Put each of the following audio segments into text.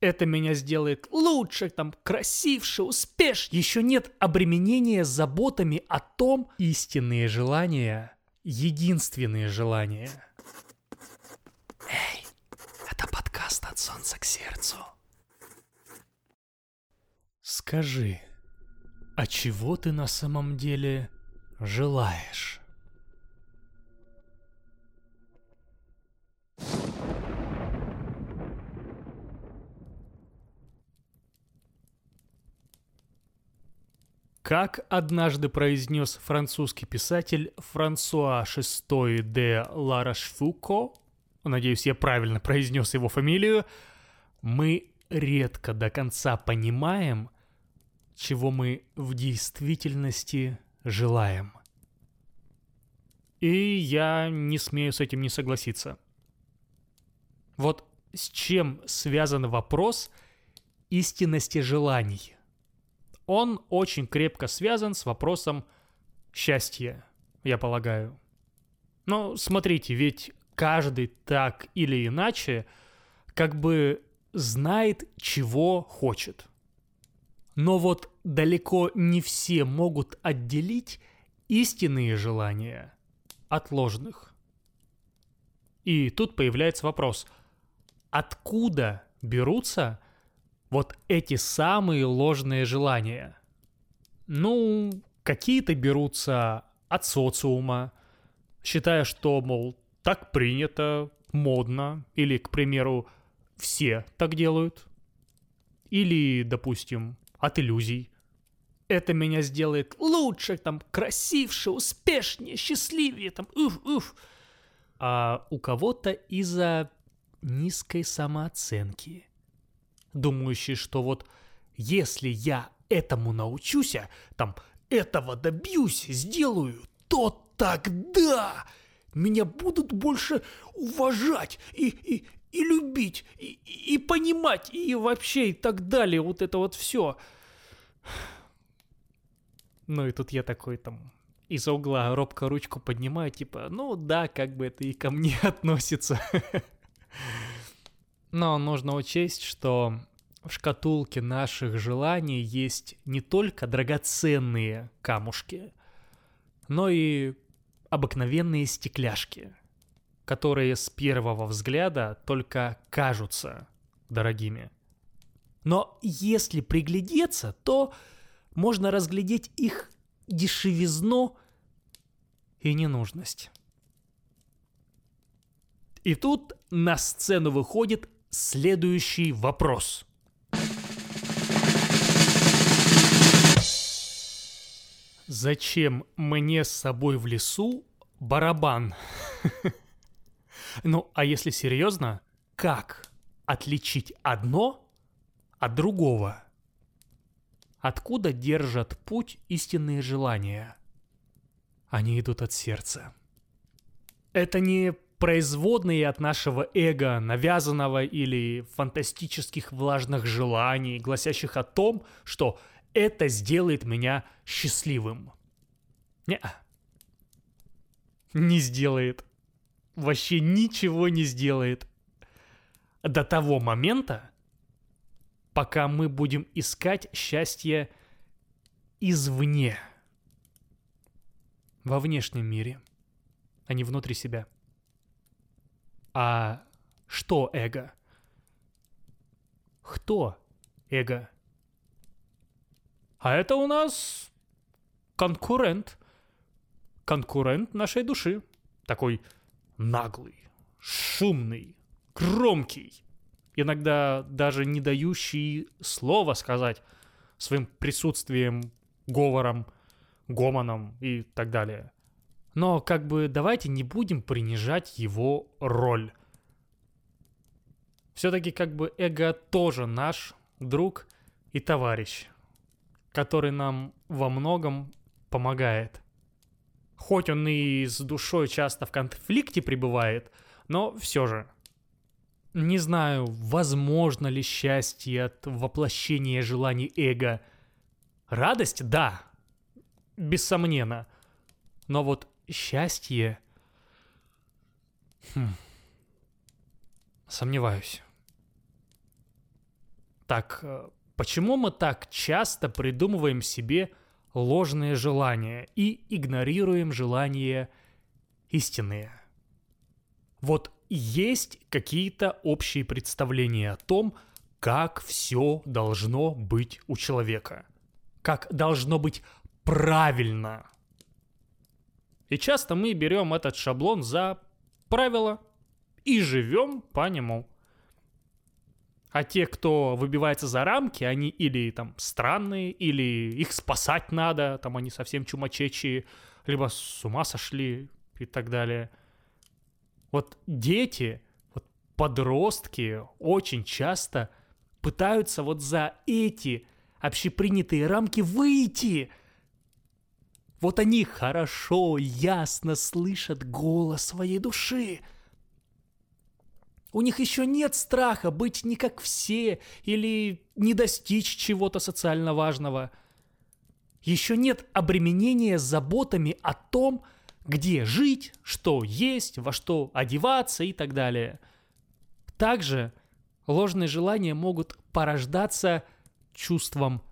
это меня сделает лучше, там, красивше, успеш. Еще нет обременения заботами о том, истинные желания, единственные желания. Эй, это подкаст от солнца к сердцу. Скажи, а чего ты на самом деле желаешь? Как однажды произнес французский писатель Франсуа VI де Ларашфуко, надеюсь, я правильно произнес его фамилию, мы редко до конца понимаем, чего мы в действительности желаем. И я не смею с этим не согласиться. Вот с чем связан вопрос истинности желаний – он очень крепко связан с вопросом счастья, я полагаю. Но смотрите, ведь каждый так или иначе как бы знает, чего хочет. Но вот далеко не все могут отделить истинные желания от ложных. И тут появляется вопрос, откуда берутся вот эти самые ложные желания. Ну, какие-то берутся от социума, считая, что, мол, так принято, модно, или, к примеру, все так делают. Или, допустим, от иллюзий. Это меня сделает лучше, там, красивше, успешнее, счастливее, там, уф, уф. А у кого-то из-за низкой самооценки думающий, что вот если я этому научусь, там, этого добьюсь, сделаю, то тогда меня будут больше уважать и, и, и любить, и, и понимать, и вообще, и так далее, вот это вот все. Ну и тут я такой там из-за угла робко ручку поднимаю, типа, ну да, как бы это и ко мне относится. Но нужно учесть, что в шкатулке наших желаний есть не только драгоценные камушки, но и обыкновенные стекляшки, которые с первого взгляда только кажутся дорогими. Но если приглядеться, то можно разглядеть их дешевизну и ненужность. И тут на сцену выходит следующий вопрос. Зачем мне с собой в лесу барабан? Ну, а если серьезно, как отличить одно от другого? Откуда держат путь истинные желания? Они идут от сердца. Это не производные от нашего эго, навязанного или фантастических влажных желаний, гласящих о том, что это сделает меня счастливым. Не, не сделает. Вообще ничего не сделает. До того момента, пока мы будем искать счастье извне. Во внешнем мире, а не внутри себя. А что эго? Кто эго? А это у нас конкурент. Конкурент нашей души. Такой наглый, шумный, громкий. Иногда даже не дающий слова сказать своим присутствием, говором, гомоном и так далее. Но как бы давайте не будем принижать его роль. Все-таки как бы эго тоже наш друг и товарищ, который нам во многом помогает. Хоть он и с душой часто в конфликте пребывает, но все же. Не знаю, возможно ли счастье от воплощения желаний эго. Радость, да, бессомненно. Но вот счастье... Хм. Сомневаюсь. Так, э, почему мы так часто придумываем себе ложные желания и игнорируем желания истинные? Вот есть какие-то общие представления о том, как все должно быть у человека, как должно быть правильно. И часто мы берем этот шаблон за правило и живем по нему. А те, кто выбивается за рамки, они или там странные, или их спасать надо, там они совсем чумачечие, либо с ума сошли и так далее. Вот дети, вот подростки очень часто пытаются вот за эти общепринятые рамки выйти. Вот они хорошо, ясно слышат голос своей души. У них еще нет страха быть не как все или не достичь чего-то социально важного. Еще нет обременения заботами о том, где жить, что есть, во что одеваться и так далее. Также ложные желания могут порождаться чувством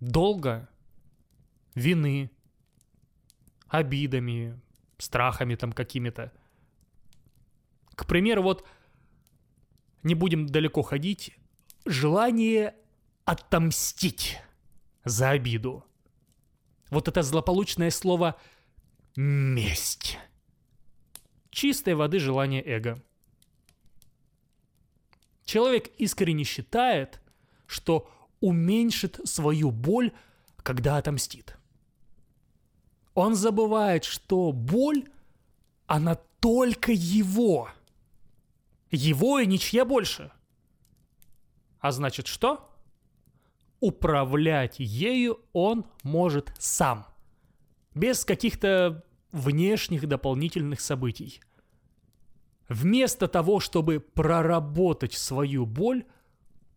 долга, вины, обидами, страхами там какими-то. К примеру, вот не будем далеко ходить, желание отомстить за обиду. Вот это злополучное слово месть. Чистой воды желание эго. Человек искренне считает, что уменьшит свою боль, когда отомстит. Он забывает, что боль, она только его. Его и ничья больше. А значит что? Управлять ею он может сам. Без каких-то внешних дополнительных событий. Вместо того, чтобы проработать свою боль,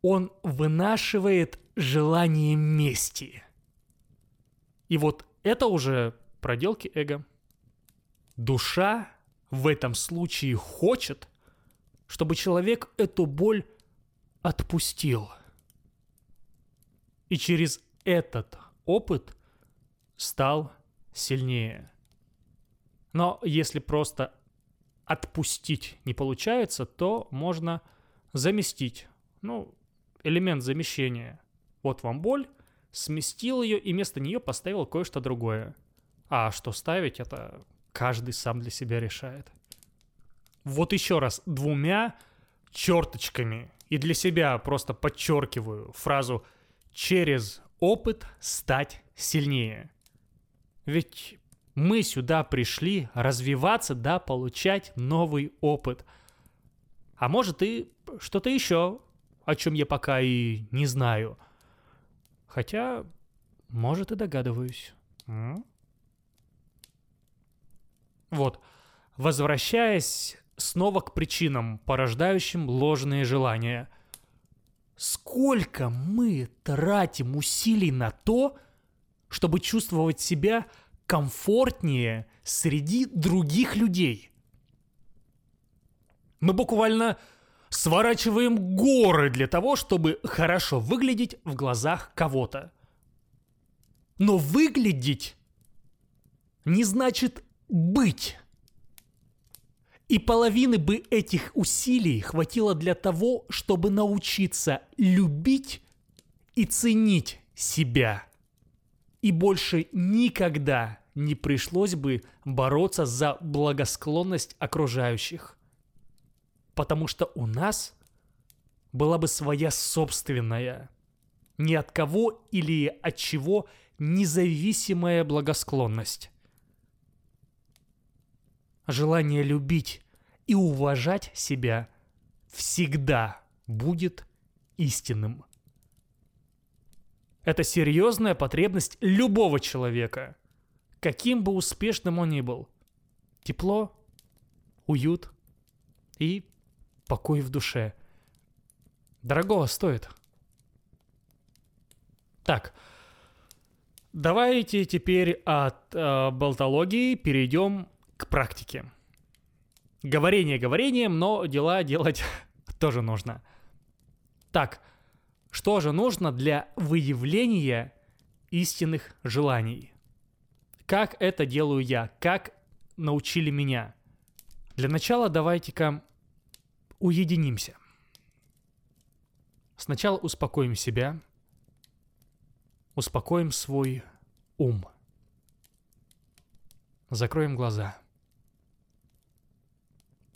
он вынашивает желание мести. И вот это уже проделки эго. Душа в этом случае хочет, чтобы человек эту боль отпустил. И через этот опыт стал сильнее. Но если просто отпустить не получается, то можно заместить. Ну, элемент замещения. Вот вам боль, сместил ее и вместо нее поставил кое-что другое. А что ставить, это каждый сам для себя решает. Вот еще раз, двумя черточками. И для себя просто подчеркиваю фразу «через опыт стать сильнее». Ведь мы сюда пришли развиваться, да, получать новый опыт. А может и что-то еще, о чем я пока и не знаю. Хотя, может и догадываюсь. Вот, возвращаясь снова к причинам, порождающим ложные желания. Сколько мы тратим усилий на то, чтобы чувствовать себя комфортнее среди других людей. Мы буквально сворачиваем горы для того, чтобы хорошо выглядеть в глазах кого-то. Но выглядеть не значит быть. И половины бы этих усилий хватило для того, чтобы научиться любить и ценить себя. И больше никогда не пришлось бы бороться за благосклонность окружающих. Потому что у нас была бы своя собственная, ни от кого или от чего независимая благосклонность. Желание любить и уважать себя всегда будет истинным. Это серьезная потребность любого человека – каким бы успешным он ни был. Тепло, уют и покой в душе. Дорогого стоит. Так, давайте теперь от э, болтологии перейдем к практике. Говорение говорением, но дела делать тоже нужно. Так, Что же нужно для выявления истинных желаний? Как это делаю я? Как научили меня? Для начала давайте-ка уединимся. Сначала успокоим себя, успокоим свой ум. Закроем глаза.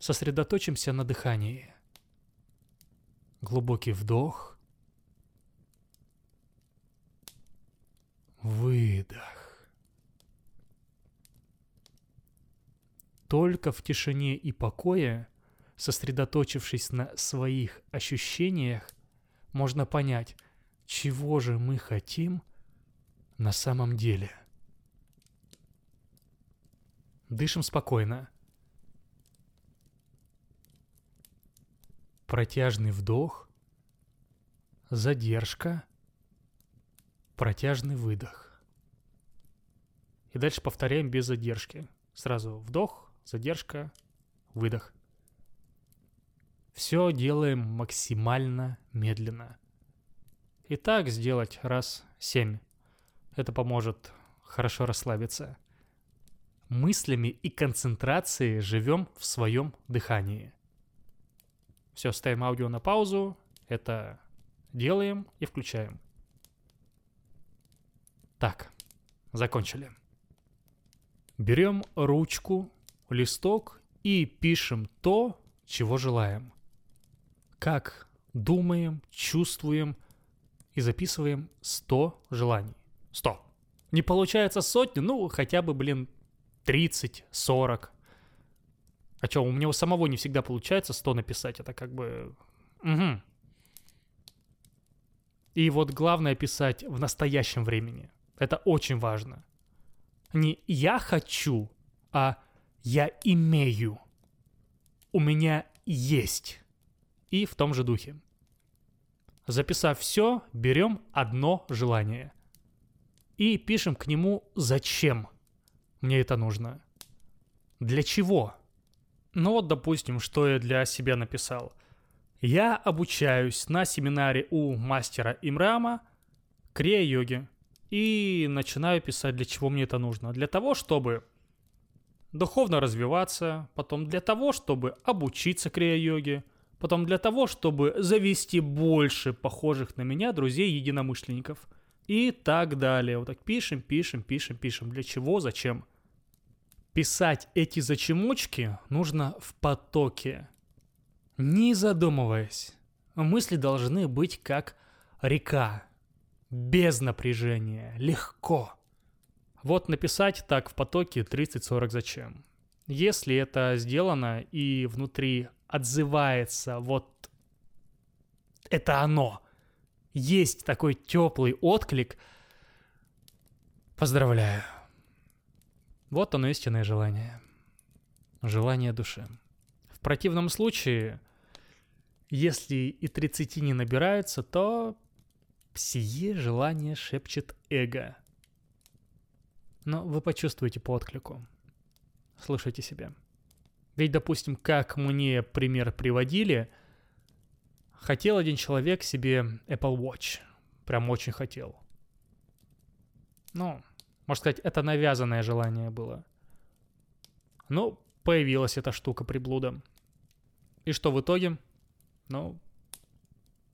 Сосредоточимся на дыхании. Глубокий вдох. Выдох. Только в тишине и покое, сосредоточившись на своих ощущениях, можно понять, чего же мы хотим на самом деле. Дышим спокойно. Протяжный вдох, задержка, протяжный выдох. И дальше повторяем без задержки. Сразу вдох, задержка, выдох. Все делаем максимально медленно. И так сделать раз семь. Это поможет хорошо расслабиться. Мыслями и концентрацией живем в своем дыхании. Все, ставим аудио на паузу. Это делаем и включаем. Так, закончили. Берем ручку, листок и пишем то, чего желаем как думаем, чувствуем и записываем 100 желаний. 100. Не получается сотни, ну хотя бы, блин, 30, 40. А что, у меня у самого не всегда получается 100 написать, это как бы... Угу. И вот главное писать в настоящем времени. Это очень важно. Не «я хочу», а «я имею». У меня есть и в том же духе. Записав все, берем одно желание и пишем к нему «Зачем мне это нужно?» «Для чего?» Ну вот, допустим, что я для себя написал. Я обучаюсь на семинаре у мастера Имрама крия-йоге и начинаю писать, для чего мне это нужно. Для того, чтобы духовно развиваться, потом для того, чтобы обучиться крия-йоге, Потом для того, чтобы завести больше похожих на меня друзей-единомышленников. И так далее. Вот так пишем, пишем, пишем, пишем. Для чего, зачем? Писать эти зачемочки нужно в потоке. Не задумываясь. Мысли должны быть как река. Без напряжения. Легко. Вот написать так в потоке 30-40 зачем. Если это сделано и внутри отзывается вот это оно. Есть такой теплый отклик. Поздравляю. Вот оно истинное желание. Желание души. В противном случае, если и 30 не набирается, то сие желание шепчет эго. Но вы почувствуете по отклику. Слушайте себя. Ведь, допустим, как мне пример приводили, хотел один человек себе Apple Watch. Прям очень хотел. Ну, можно сказать, это навязанное желание было. Ну, появилась эта штука приблуда. И что в итоге? Ну,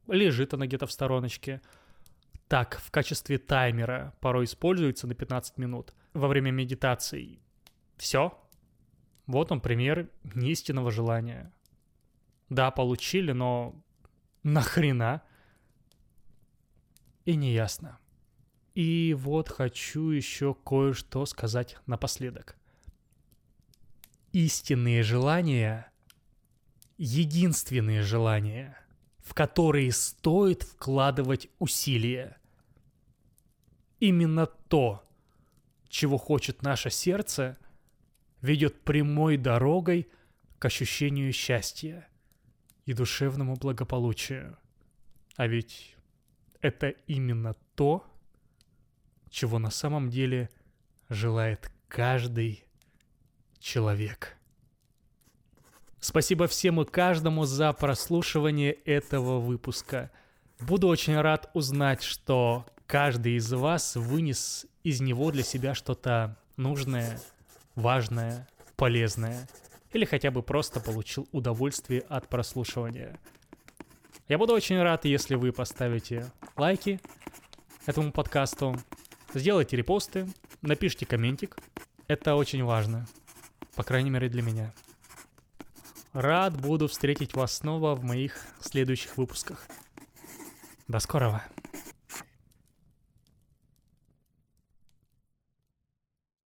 лежит она где-то в стороночке. Так, в качестве таймера порой используется на 15 минут во время медитации. Все, вот он пример неистинного желания. Да, получили, но нахрена? И неясно. И вот хочу еще кое-что сказать напоследок. Истинные желания — единственные желания, в которые стоит вкладывать усилия. Именно то, чего хочет наше сердце — ведет прямой дорогой к ощущению счастья и душевному благополучию. А ведь это именно то, чего на самом деле желает каждый человек. Спасибо всем и каждому за прослушивание этого выпуска. Буду очень рад узнать, что каждый из вас вынес из него для себя что-то нужное, важное, полезное. Или хотя бы просто получил удовольствие от прослушивания. Я буду очень рад, если вы поставите лайки этому подкасту, сделайте репосты, напишите комментик. Это очень важно. По крайней мере для меня. Рад буду встретить вас снова в моих следующих выпусках. До скорого.